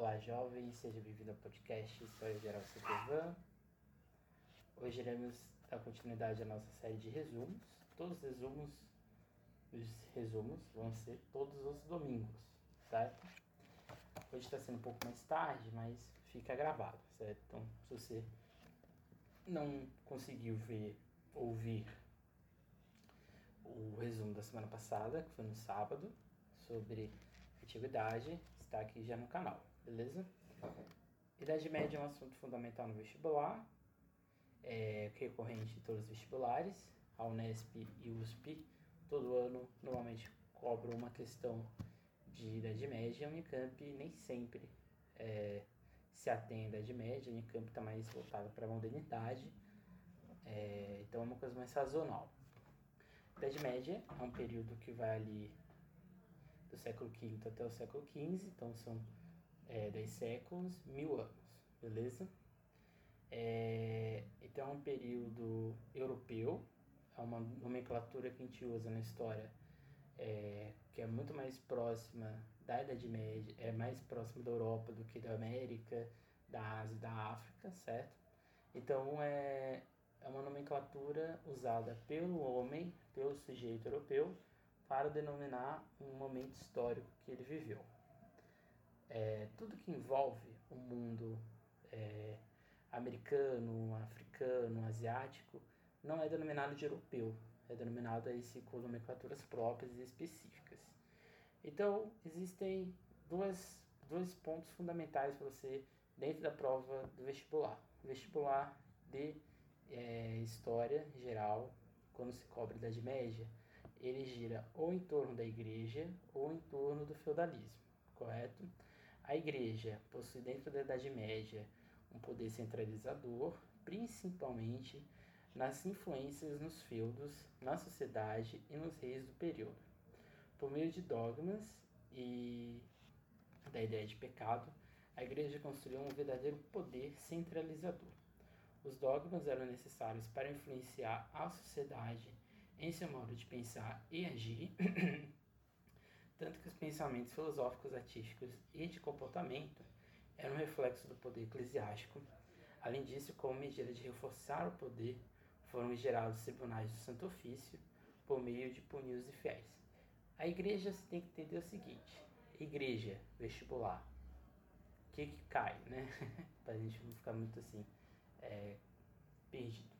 Olá, jovens, seja bem-vindo ao podcast História Geral Cetevan. Hoje iremos dar continuidade à nossa série de resumos. Todos os resumos, os resumos vão ser todos os domingos, certo? Hoje está sendo um pouco mais tarde, mas fica gravado, certo? Então, se você não conseguiu ver, ouvir o resumo da semana passada, que foi no sábado, sobre antiguidade, está aqui já no canal, beleza? Idade média é um assunto fundamental no vestibular, é recorrente em todos os vestibulares. A Unesp e USP todo ano normalmente cobram uma questão de idade média. A Unicamp nem sempre é, se atém à idade média, a Unicamp está mais voltada para a modernidade, é, então é uma coisa mais sazonal. Idade Média é um período que vai ali do século V até o século XV, então são é, 10 séculos, mil anos, beleza? É, então é um período europeu, é uma nomenclatura que a gente usa na história é, que é muito mais próxima da Idade Média, é mais próxima da Europa do que da América, da Ásia da África, certo? Então é, é uma nomenclatura usada pelo homem, pelo sujeito europeu, para denominar um momento histórico que ele viveu. É, tudo que envolve o mundo é, americano, africano, asiático, não é denominado de europeu, é denominado aí com nomenclaturas próprias e específicas. Então, existem duas, dois pontos fundamentais para você dentro da prova do vestibular. O vestibular de é, história geral, quando se cobra Idade Média, ele gira ou em torno da igreja ou em torno do feudalismo, correto? A igreja possui dentro da Idade Média um poder centralizador, principalmente nas influências nos feudos, na sociedade e nos reis do período. Por meio de dogmas e da ideia de pecado, a igreja construiu um verdadeiro poder centralizador. Os dogmas eram necessários para influenciar a sociedade em seu modo de pensar e agir, tanto que os pensamentos filosóficos, artísticos e de comportamento eram reflexo do poder eclesiástico. Além disso, como medida de reforçar o poder, foram gerados tribunais do Santo Ofício por meio de punir os infiéis. A igreja você tem que entender o seguinte: igreja, vestibular, o que, que cai, né? Para a gente não ficar muito assim é, perdido.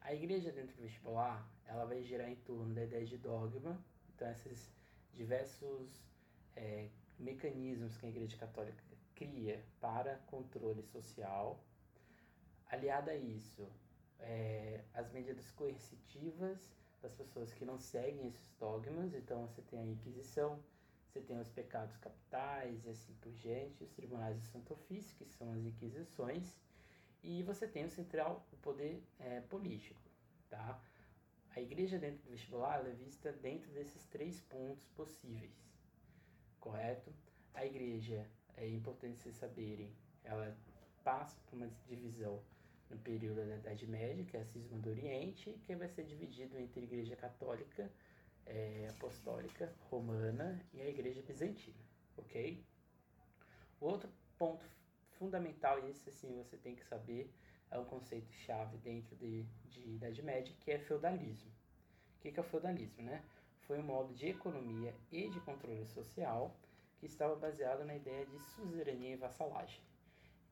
A igreja dentro do vestibular, ela vai girar em torno da ideia de dogma, então esses diversos é, mecanismos que a igreja católica cria para controle social. Aliada a isso, é, as medidas coercitivas das pessoas que não seguem esses dogmas, então você tem a Inquisição, você tem os pecados capitais e assim por diante, os tribunais do Santo Ofício, que são as Inquisições, e você tem o central, o poder é, político, tá? A igreja dentro do vestibular é vista dentro desses três pontos possíveis, correto? A igreja, é importante vocês saberem, ela passa por uma divisão no período da Idade Média, que é a cisma do Oriente, que vai ser dividido entre a igreja católica, é, apostólica, romana e a igreja bizantina, ok? O outro ponto fundamental, e esse assim você tem que saber, é um conceito chave dentro de, de Idade Média, que é feudalismo. O que, é o feudalismo? Né? Foi um modo de economia e de controle social que estava baseado na ideia de suzerania e vassalagem.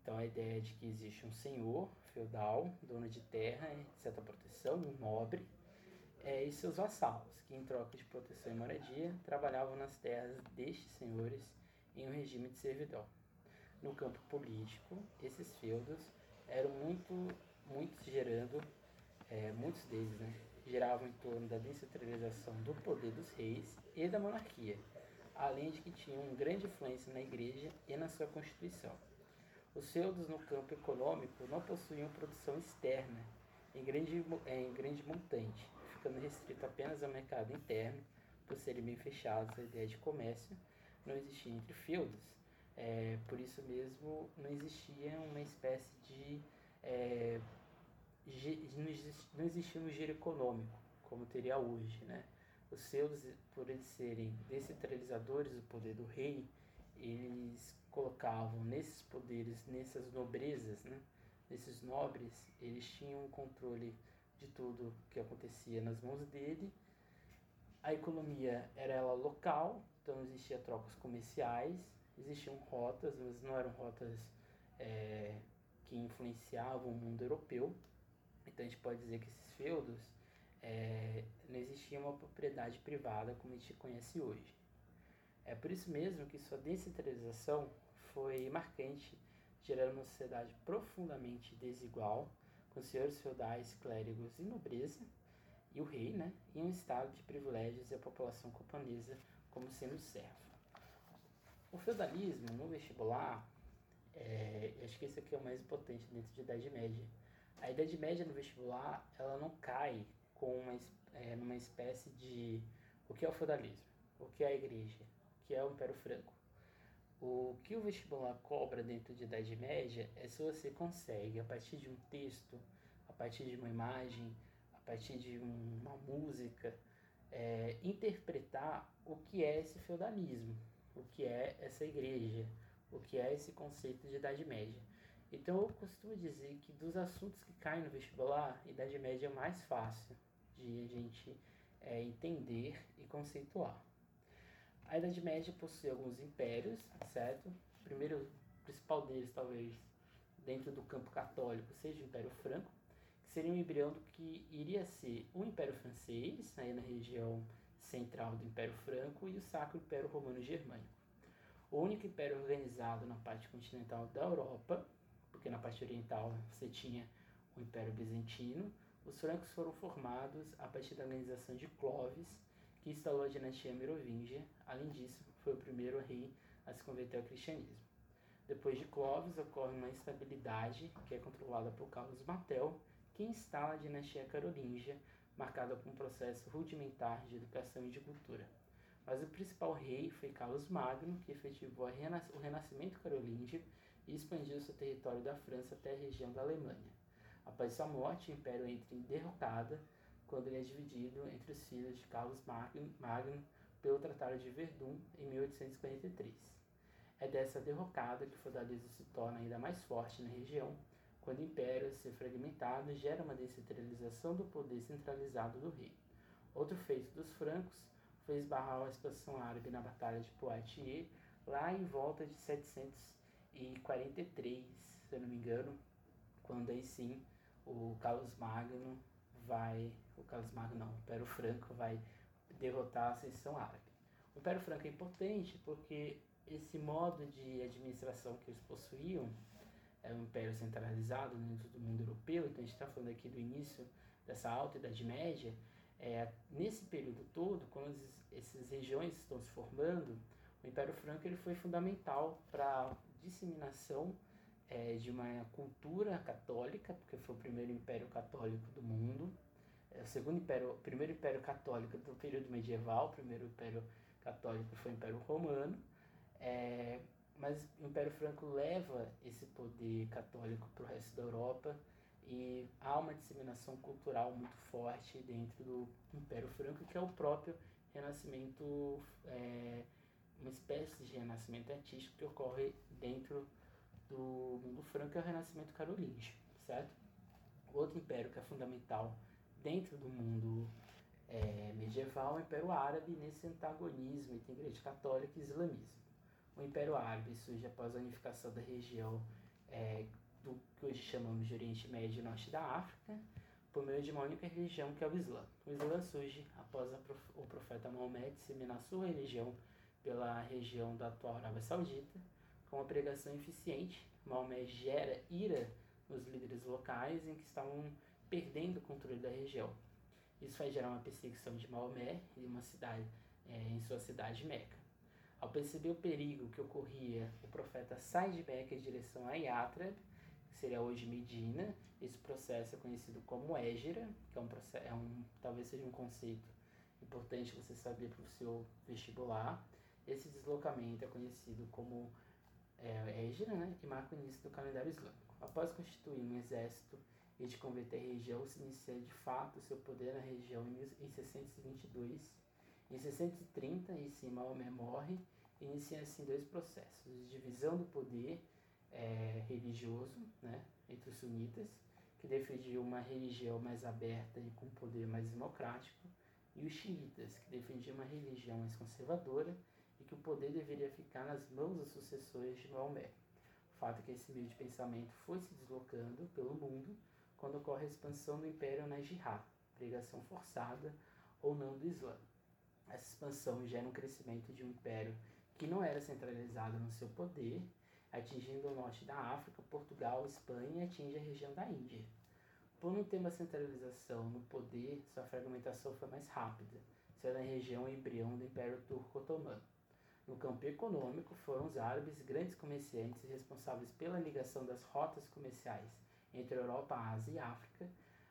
Então a ideia de que existe um senhor feudal, dono de terra, de certa proteção, um nobre, é, e seus vassalos, que em troca de proteção e moradia trabalhavam nas terras destes senhores em um regime de servidão. No campo político, esses feudos eram muito, muitos gerando, é, muitos deles, né, em torno da descentralização do poder dos reis e da monarquia, além de que tinham grande influência na igreja e na sua constituição. Os feudos no campo econômico não possuíam produção externa em grande, em grande montante, ficando restrito apenas ao mercado interno, por serem bem fechados a ideia de comércio não existia entre feudos, é, por isso mesmo não existia uma espécie de. É, não existia um giro econômico, como teria hoje. Né? Os seus, por eles serem descentralizadores do poder do rei eles colocavam nesses poderes, nessas nobrezas, né? nesses nobres, eles tinham um controle de tudo que acontecia nas mãos dele. A economia era ela local, então existia trocas comerciais, existiam rotas, mas não eram rotas é, que influenciavam o mundo europeu. Então a gente pode dizer que esses feudos é, não existia uma propriedade privada como a gente conhece hoje. É por isso mesmo que sua descentralização foi marcante, gerando uma sociedade profundamente desigual, com senhores feudais, clérigos e nobreza, e o rei, né, em um estado de privilégios e a população camponesa como sendo serva. O feudalismo no vestibular, é, acho que esse aqui é o mais importante dentro da Idade Média. A Idade Média no vestibular, ela não cai com uma, é, numa espécie de o que é o feudalismo, o que é a igreja, o que é o Império Franco. O que o vestibular cobra dentro de Idade Média é se você consegue, a partir de um texto, a partir de uma imagem, a partir de uma música, é, interpretar o que é esse feudalismo, o que é essa igreja, o que é esse conceito de Idade Média. Então eu costumo dizer que dos assuntos que caem no vestibular, Idade Média é mais fácil de a gente é, entender e conceituar. A Idade Média possui alguns impérios, certo? O primeiro, principal deles, talvez, dentro do campo católico, seja o Império Franco, que seria um embrião do que iria ser o Império Francês, aí na região central do Império Franco, e o Sacro Império Romano Germânico. O único império organizado na parte continental da Europa, porque na parte oriental você tinha o Império Bizantino, os francos foram formados a partir da organização de Clovis, que instalou a dinastia Merovingia. Além disso, foi o primeiro rei a se converter ao cristianismo. Depois de Clovis, ocorre uma instabilidade, que é controlada por Carlos Martel, que instala a dinastia carolíngia, marcada por um processo rudimentar de educação e de cultura. Mas o principal rei foi Carlos Magno, que efetivou o renascimento carolíngio e expandiu seu território da França até a região da Alemanha. Após sua morte, o império entra em derrocada quando ele é dividido entre os filhos de Carlos Magno pelo Tratado de Verdun em 1843. É dessa derrocada que o feudalismo se torna ainda mais forte na região, quando o império, se fragmentado, gera uma descentralização do poder centralizado do rei. Outro feito dos francos foi esbarrar a expansão árabe na Batalha de Poitiers, lá em volta de 743, se eu não me engano, quando aí sim o Carlos Magno vai, o Carlos Magno não, o Império Franco vai derrotar a ascensão árabe. O Império Franco é importante porque esse modo de administração que eles possuíam é um império centralizado dentro do mundo europeu, então a gente está falando aqui do início dessa alta Idade Média, é, nesse período todo, quando essas regiões estão se formando, o Império Franco ele foi fundamental para a disseminação é, de uma cultura católica, porque foi o primeiro império católico do mundo, é o segundo império, primeiro império católico do período medieval, o primeiro império católico foi o Império Romano, é, mas o Império Franco leva esse poder católico para o resto da Europa e há uma disseminação cultural muito forte dentro do Império Franco, que é o próprio renascimento, é, uma espécie de renascimento artístico que ocorre dentro do mundo franco é o renascimento carolíngio, certo? Outro império que é fundamental dentro do mundo é, medieval é o Império Árabe nesse antagonismo entre Igreja Católica e Islamismo. O Império Árabe surge após a unificação da região é, do que hoje chamamos de Oriente Médio e Norte da África, por meio de uma única religião que é o Islã. O Islã surge após prof... o profeta Maomé disseminar sua religião pela região da atual Arábia Saudita, com uma pregação eficiente. Maomé gera ira nos líderes locais em que estavam perdendo o controle da região. Isso vai gerar uma perseguição de Maomé em uma cidade, é, em sua cidade Meca. Ao perceber o perigo que ocorria, o profeta sai de Meca em direção a Yatra, que seria hoje Medina. Esse processo é conhecido como Égira, que é um, processo, é um talvez seja um conceito importante você saber para o seu vestibular. Esse deslocamento é conhecido como é, Égira né, marca o início do calendário islâmico. Após constituir um exército e de converter a região, se inicia de fato seu poder na região em 622. Em 630, em cima, Maomé morre inicia assim dois processos: de divisão do poder é, religioso né, entre os sunitas, que defendiam uma religião mais aberta e com poder mais democrático, e os xiitas, que defendiam uma religião mais conservadora e que o poder deveria ficar nas mãos dos sucessores de Maomé. O fato é que esse meio de pensamento foi se deslocando pelo mundo quando ocorre a expansão do império na jihad, pregação forçada ou não do Islã. Essa expansão gera um crescimento de um império que não era centralizado no seu poder, atingindo o norte da África, Portugal, Espanha e atinge a região da Índia. Por não ter uma centralização no poder, sua fragmentação foi mais rápida, sendo a região embrião do Império Turco-Otomano. No campo econômico, foram os árabes grandes comerciantes responsáveis pela ligação das rotas comerciais entre Europa, Ásia e África.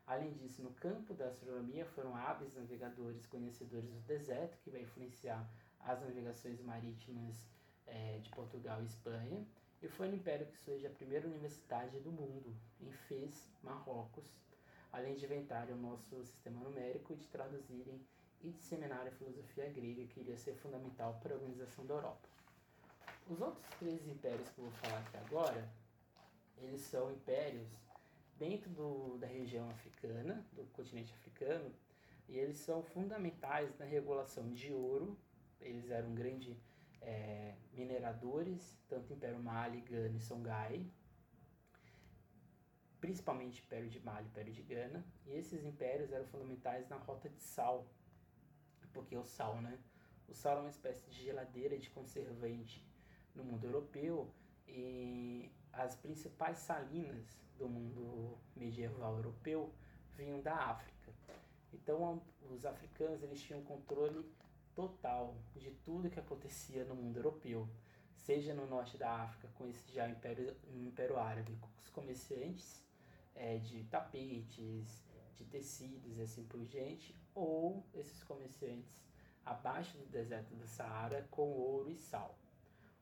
Além disso, no campo da astronomia, foram aves navegadores conhecedores do deserto, que vai influenciar as navegações marítimas é, de Portugal e Espanha. E foi no Império que surge a primeira universidade do mundo, em Fez, Marrocos, além de inventarem o nosso sistema numérico e de traduzirem e disseminar a filosofia grega, que iria ser fundamental para a organização da Europa. Os outros três impérios que eu vou falar aqui agora, eles são impérios dentro do, da região africana, do continente africano, e eles são fundamentais na regulação de ouro. Eles eram grandes é, mineradores, tanto Império Mali, Gana e Songhai, principalmente Império de Mali e Império de Gana, e esses impérios eram fundamentais na rota de sal, porque o sal, né? O sal é uma espécie de geladeira de conservante no mundo europeu e as principais salinas do mundo medieval europeu vinham da África. Então os africanos eles tinham controle total de tudo que acontecia no mundo europeu, seja no norte da África com esse já império, império árabe, com os comerciantes é, de tapetes, de tecidos e assim por diante, ou esses comerciantes abaixo do deserto do Saara com ouro e sal.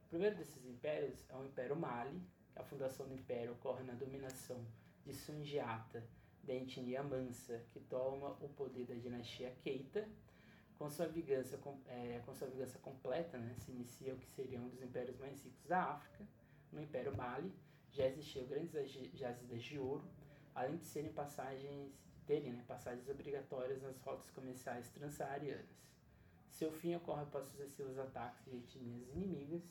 O primeiro desses impérios é o Império Mali, a fundação do império ocorre na dominação de Sundiata, da etnia Mansa, que toma o poder da dinastia Keita. Com sua vingança, é, com sua vingança completa, né, se inicia o que seria um dos impérios mais ricos da África. No Império Mali já existiam grandes jazidas de ouro, além de serem passagens, terem né, passagens obrigatórias nas rotas comerciais transsaarianas. Seu fim ocorre após sucessivos ataques de etnias inimigas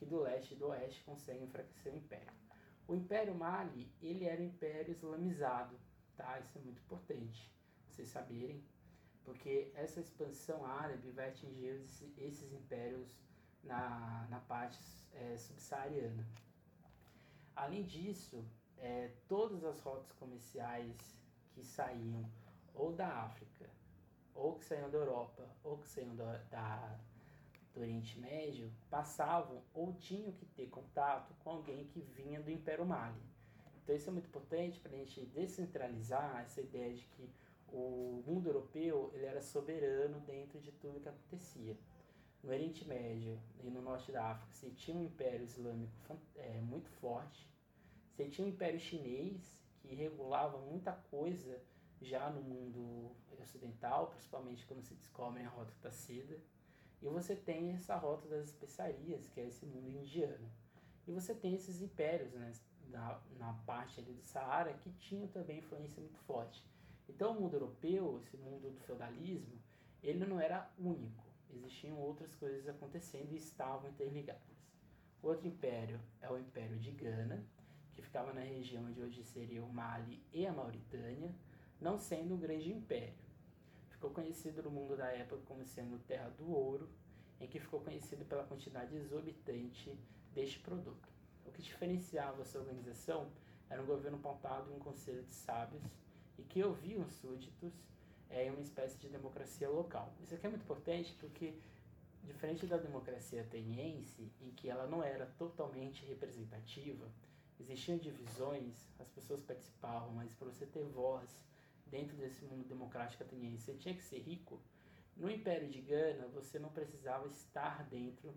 que do leste e do oeste conseguem enfraquecer o império. O Império Mali, ele era um império islamizado, tá? Isso é muito importante vocês saberem, porque essa expansão árabe vai atingir esses impérios na, na parte é, subsaariana. Além disso, é, todas as rotas comerciais que saíam ou da África, ou que saíam da Europa, ou que saíam da, da do Oriente Médio passavam ou tinham que ter contato com alguém que vinha do Império Mali. Então isso é muito importante para a gente descentralizar essa ideia de que o mundo europeu ele era soberano dentro de tudo que acontecia. No Oriente Médio e no Norte da África você tinha um Império Islâmico é, muito forte, você tinha um Império Chinês que regulava muita coisa já no mundo ocidental, principalmente quando se descobre a Rota da Seda. E você tem essa rota das especiarias, que é esse mundo indiano. E você tem esses impérios né, na, na parte ali do Saara que tinham também influência muito forte. Então o mundo europeu, esse mundo do feudalismo, ele não era único. Existiam outras coisas acontecendo e estavam interligadas. Outro império é o Império de Gana, que ficava na região onde hoje seria o Mali e a Mauritânia, não sendo um grande império ficou conhecido no mundo da época como sendo Terra do Ouro, em que ficou conhecido pela quantidade exorbitante deste produto. O que diferenciava sua organização era um governo pautado em um conselho de sábios e que ouviam os súditos é, em uma espécie de democracia local. Isso aqui é muito importante porque, diferente da democracia ateniense, em que ela não era totalmente representativa, existiam divisões, as pessoas participavam, mas para você ter voz dentro desse mundo democrático ateniense, você tinha que ser rico. No Império de Gana, você não precisava estar dentro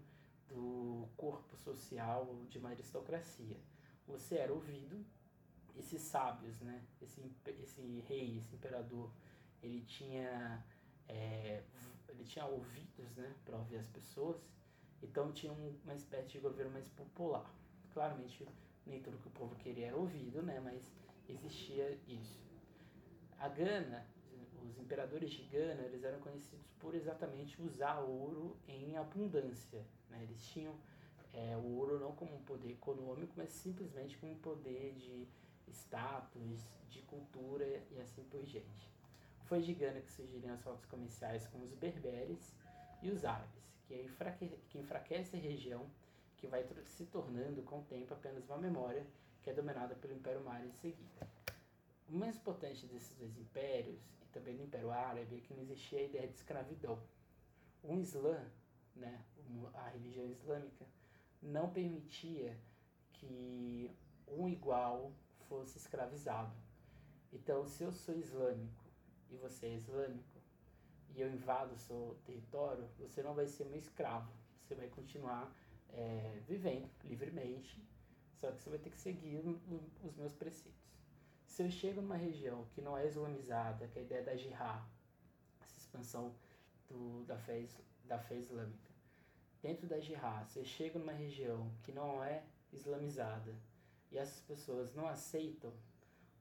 do corpo social de uma aristocracia. Você era ouvido, esses sábios, né? esse, esse rei, esse imperador, ele tinha, é, ele tinha ouvidos né? para ouvir as pessoas, Então tinha uma espécie de governo mais popular. Claramente nem tudo que o povo queria era ouvido, né? Mas existia isso. A Gana, os imperadores de Gana, eles eram conhecidos por exatamente usar ouro em abundância. Né? Eles tinham é, o ouro não como um poder econômico, mas simplesmente como um poder de status, de cultura e assim por diante. Foi de Gana que surgiram as rotas comerciais com os berberes e os árabes, que, enfraque, que enfraquece a região, que vai se tornando com o tempo apenas uma memória que é dominada pelo Império Mali em seguida. O mais importante desses dois impérios, e também do Império Árabe, é que não existia a ideia de escravidão. O Islã, né, a religião islâmica, não permitia que um igual fosse escravizado. Então, se eu sou islâmico e você é islâmico, e eu invado o seu território, você não vai ser meu escravo. Você vai continuar é, vivendo livremente, só que você vai ter que seguir os meus preceitos. Se eu chego numa região que não é islamizada, que é a ideia da jihad, essa expansão do, da, fé, da fé islâmica, dentro da jihad, se eu chego numa região que não é islamizada e essas pessoas não aceitam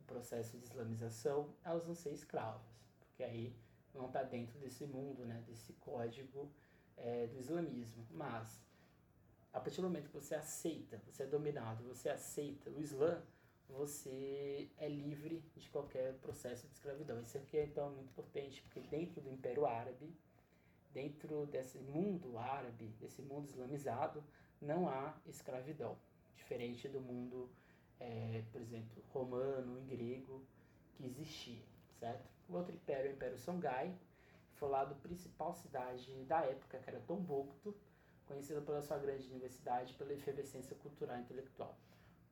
o processo de islamização, elas vão ser escravas, porque aí não está dentro desse mundo, né, desse código é, do islamismo. Mas, a partir do momento que você aceita, você é dominado, você aceita o Islã, você é livre de qualquer processo de escravidão. Isso aqui é então muito importante, porque dentro do Império Árabe, dentro desse mundo árabe, desse mundo islamizado, não há escravidão, diferente do mundo, é, por exemplo, romano e grego que existia, certo? O outro império é o Império Songhai, foi lá do principal cidade da época, que era Tombuctu, conhecida pela sua grande universidade pela efervescência cultural e intelectual.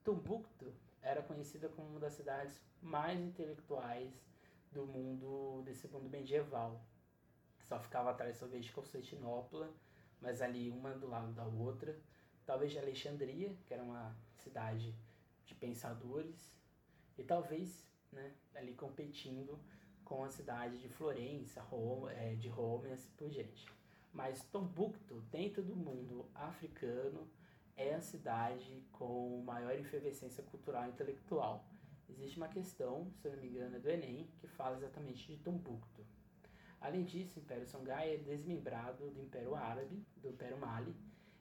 Tombuctu era conhecida como uma das cidades mais intelectuais do mundo, desse mundo medieval. Só ficava atrás talvez de Constantinopla, mas ali uma do lado da outra. Talvez de Alexandria, que era uma cidade de pensadores, e talvez né, ali competindo com a cidade de Florença, Roma, é, de Roma e assim por diante. Mas Tombuctu, dentro do mundo africano, é a cidade com maior efervescência cultural e intelectual. Existe uma questão, se eu não me engano, é do Enem, que fala exatamente de Tombuctu. Além disso, o Império Songhai é desmembrado do Império Árabe, do Império Mali,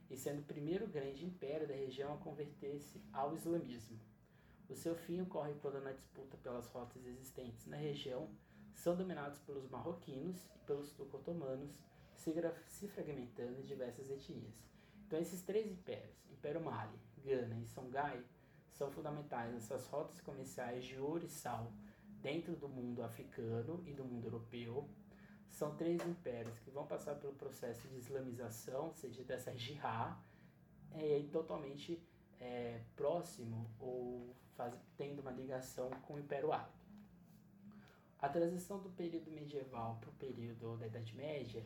e sendo o primeiro grande império da região a converter-se ao islamismo. O seu fim ocorre quando, na disputa pelas rotas existentes na região, são dominados pelos marroquinos e pelos turco-otomanos, se fragmentando em diversas etnias. Então, esses três impérios, Império Mali, Gana e Songhai, são fundamentais nessas rotas comerciais de ouro e sal dentro do mundo africano e do mundo europeu. São três impérios que vão passar pelo processo de islamização, ou seja, dessa jihad, é, totalmente é, próximo ou faz, tendo uma ligação com o Império Árabe. A transição do período medieval para o período da Idade Média,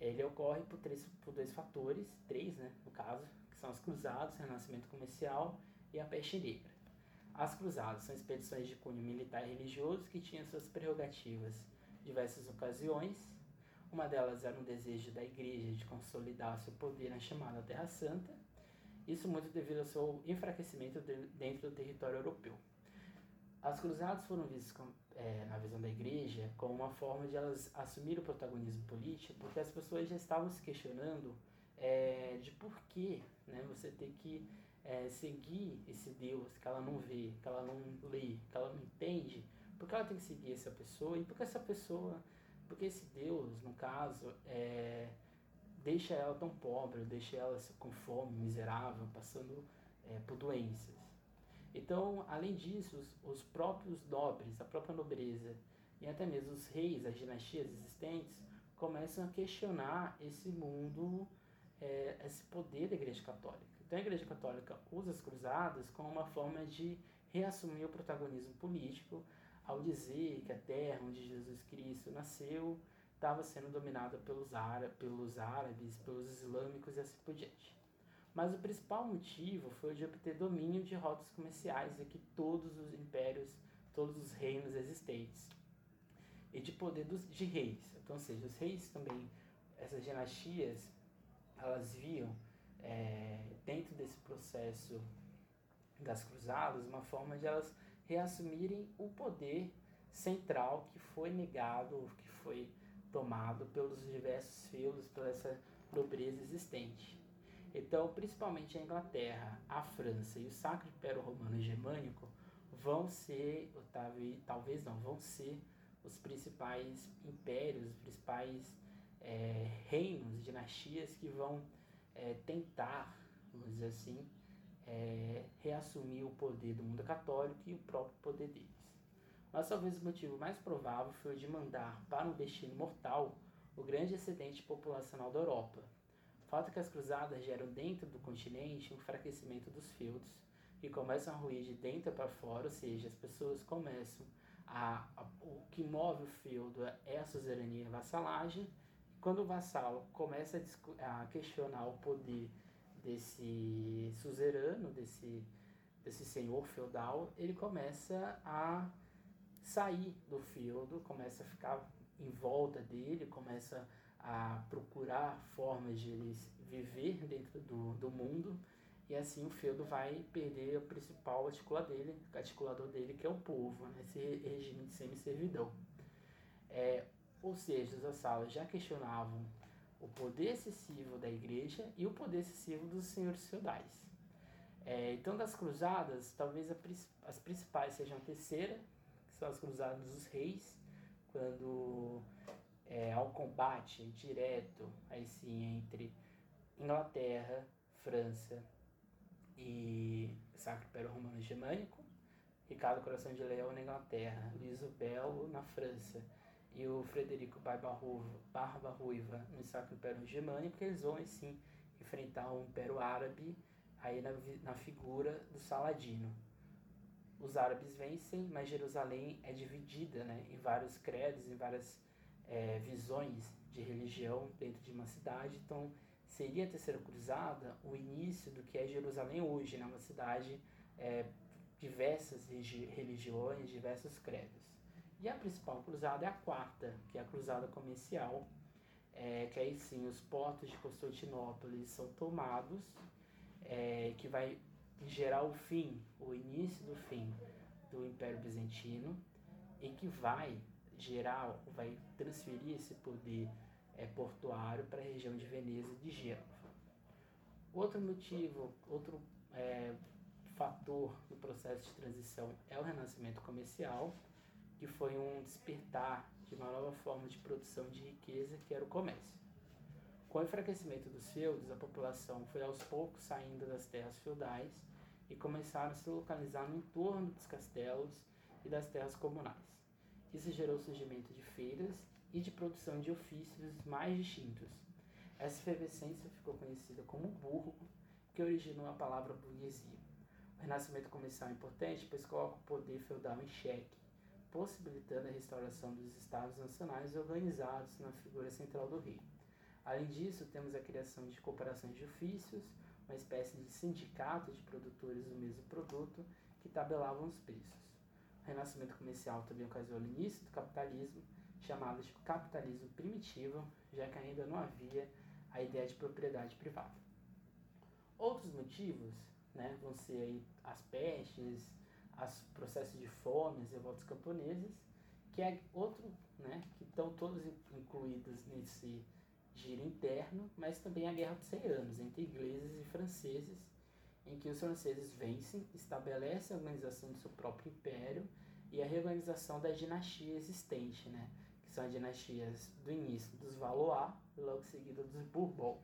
ele ocorre por, três, por dois fatores, três, né, no caso, que são as cruzadas, renascimento comercial e a peste negra. As cruzadas são expedições de cunho militar e religioso que tinham suas prerrogativas em diversas ocasiões. Uma delas era um desejo da igreja de consolidar seu poder na chamada Terra Santa, isso muito devido ao seu enfraquecimento dentro do território europeu. As cruzadas foram vistas é, na visão da igreja como uma forma de elas assumir o protagonismo político, porque as pessoas já estavam se questionando é, de por que né, você ter que é, seguir esse Deus que ela não vê, que ela não lê, que ela não entende, porque ela tem que seguir essa pessoa e porque essa pessoa, porque esse Deus, no caso, é, deixa ela tão pobre, deixa ela com fome, miserável, passando é, por doenças. Então, além disso, os, os próprios nobres, a própria nobreza e até mesmo os reis, as dinastias existentes, começam a questionar esse mundo, é, esse poder da Igreja Católica. Então, a Igreja Católica usa as cruzadas como uma forma de reassumir o protagonismo político ao dizer que a terra onde Jesus Cristo nasceu estava sendo dominada pelos, árabes, pelos árabes, pelos islâmicos e assim por diante. Mas o principal motivo foi o de obter domínio de rotas comerciais aqui todos os impérios, todos os reinos existentes. E de poder dos, de reis. Então, ou seja, os reis também, essas dinastias, elas viam é, dentro desse processo das cruzadas, uma forma de elas reassumirem o poder central que foi negado, que foi tomado pelos diversos feudos, pela essa nobreza existente. Então, principalmente a Inglaterra, a França e o Sacro Império Romano Germânico vão ser, talvez não, vão ser os principais impérios, os principais é, reinos, dinastias que vão é, tentar, vamos dizer assim, é, reassumir o poder do mundo católico e o próprio poder deles. Mas talvez o motivo mais provável foi o de mandar para um destino mortal o grande excedente populacional da Europa. O fato é que as cruzadas geram dentro do continente um enfraquecimento dos feudos, que começam a ruir de dentro para fora, ou seja, as pessoas começam a, a, o que move o feudo é a suzerania e a vassalagem. Quando o vassalo começa a, a questionar o poder desse suzerano, desse, desse senhor feudal, ele começa a sair do feudo, começa a ficar em volta dele, começa a procurar formas de ele viver dentro do, do mundo, e assim o feudo vai perder o principal articulador dele, articulador dele que é o povo, né? esse regime de semi-servidão. É, ou seja, os vassalos já questionavam o poder excessivo da igreja e o poder excessivo dos senhores feudais. É, então, das cruzadas, talvez a, as principais sejam a terceira, que são as cruzadas dos reis, quando é, um combate direto, aí sim, entre Inglaterra, França e Sacro Império Romano Germânico, Ricardo Coração de Leão na Inglaterra, Luís o Belo na França e o Frederico Barba Ruiva, no Sacro Império Germânico, eles vão sim enfrentar o Império Árabe aí na, na figura do Saladino. Os árabes vencem, mas Jerusalém é dividida né, em vários credos, em várias é, visões de religião dentro de uma cidade. Então, seria a Terceira Cruzada o início do que é Jerusalém hoje, né, uma cidade é, diversas religiões, diversos credos. E a principal cruzada é a quarta, que é a cruzada comercial, é, que aí sim os portos de Constantinopla são tomados, é, que vai gerar o fim, o início do fim do Império Bizantino e que vai gerar, vai transferir esse poder é, portuário para a região de Veneza e de Gênova. Outro motivo, outro é, fator do processo de transição é o renascimento comercial, que foi um despertar de uma nova forma de produção de riqueza, que era o comércio. Com o enfraquecimento dos feudos, a população foi aos poucos saindo das terras feudais e começaram a se localizar no entorno dos castelos e das terras comunais. Isso gerou o surgimento de feiras e de produção de ofícios mais distintos. Essa efervescência ficou conhecida como burro, que originou a palavra burguesia. O renascimento comercial é importante, pois coloca o poder feudal em xeque, possibilitando a restauração dos estados nacionais organizados na figura central do rei. Além disso, temos a criação de cooperações de ofícios, uma espécie de sindicato de produtores do mesmo produto que tabelavam os preços. O renascimento comercial também ocasionou o início do capitalismo, chamado de capitalismo primitivo, já que ainda não havia a ideia de propriedade privada. Outros motivos né, vão ser aí as pestes, os processos de fome, as revoltas camponesas, que é outro, né, que estão todos incluídos nesse giro interno, mas também a Guerra dos 100 Anos entre ingleses e franceses, em que os franceses vencem, estabelecem a organização do seu próprio império e a reorganização da dinastia existente, né, que são as dinastias do início dos Valois logo seguida dos Bourbon.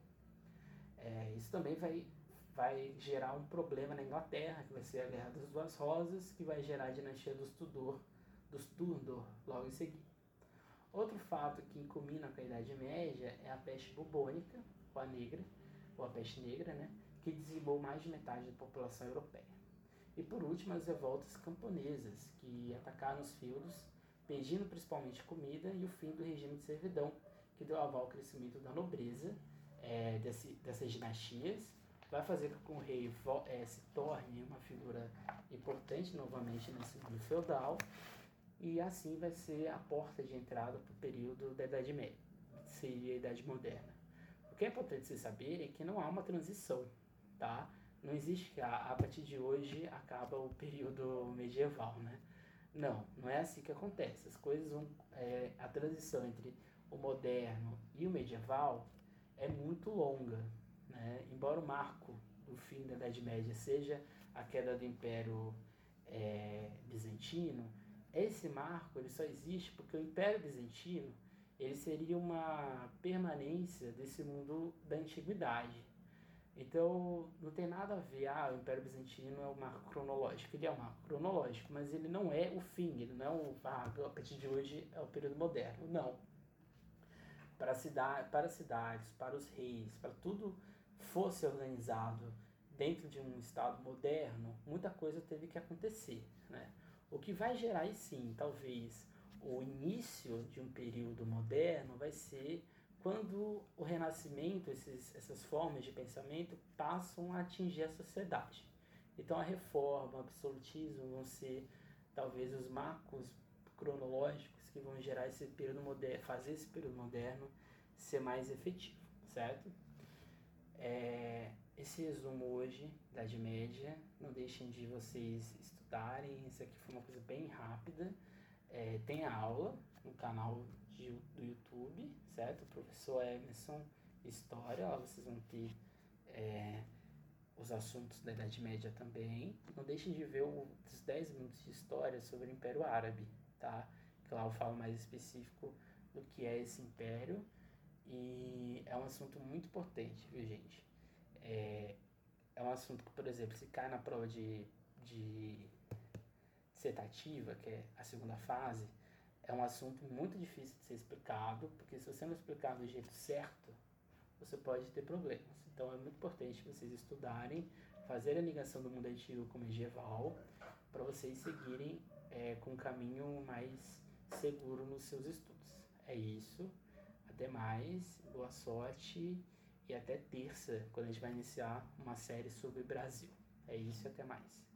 É, isso também vai, vai gerar um problema na Inglaterra, que vai ser a Guerra das Duas Rosas, que vai gerar a dinastia dos Tudor, dos Tudor logo em seguida. Outro fato que culmina com a Idade Média é a peste bubônica, ou a negra, ou a peste negra, né, que dizimou mais de metade da população europeia. E por último, as revoltas camponesas, que atacaram os feudos, pedindo principalmente comida e o fim do regime de servidão, que deu aval ao crescimento da nobreza é, desse, dessas dinastias, vai fazer com que o rei é, se torne uma figura importante novamente nesse mundo feudal e assim vai ser a porta de entrada para o período da Idade Média, seria a Idade Moderna. Porque que é importante vocês saberem é que não há uma transição, tá? Não existe que a, a partir de hoje acaba o período medieval, né? Não, não é assim que acontece. As coisas vão. É, a transição entre o moderno e o medieval é muito longa. Né? Embora o marco do fim da Idade Média seja a queda do Império é, Bizantino, esse marco ele só existe porque o Império Bizantino ele seria uma permanência desse mundo da antiguidade. Então, não tem nada a ver, ah, o Império Bizantino é o marco cronológico. Ele é um marco cronológico, mas ele não é o fim, ele não é o, ah, a partir de hoje é o período moderno. Não. Para, cidade, para as cidades, para os reis, para tudo fosse organizado dentro de um Estado moderno, muita coisa teve que acontecer. Né? O que vai gerar, aí sim, talvez, o início de um período moderno vai ser quando o renascimento, esses, essas formas de pensamento passam a atingir a sociedade. Então a reforma, o absolutismo vão ser talvez os marcos cronológicos que vão gerar esse período moderno, fazer esse período moderno ser mais efetivo, certo? É, esse resumo hoje da Idade Média, não deixem de vocês estudarem, isso aqui foi uma coisa bem rápida. É, tem a aula no canal de, do YouTube, certo? Professor Emerson História, lá vocês vão ter é, os assuntos da Idade Média também. Não deixem de ver os 10 minutos de história sobre o Império Árabe, tá? Que lá eu falo mais específico do que é esse império. E é um assunto muito importante, viu, gente? É, é um assunto que, por exemplo, se cai na prova de, de setativa, que é a segunda fase, é um assunto muito difícil de ser explicado, porque se você não explicar do jeito certo, você pode ter problemas. Então é muito importante vocês estudarem, fazer a ligação do mundo antigo com o medieval, para vocês seguirem é, com um caminho mais seguro nos seus estudos. É isso. Até mais, boa sorte e até terça, quando a gente vai iniciar uma série sobre Brasil. É isso, até mais.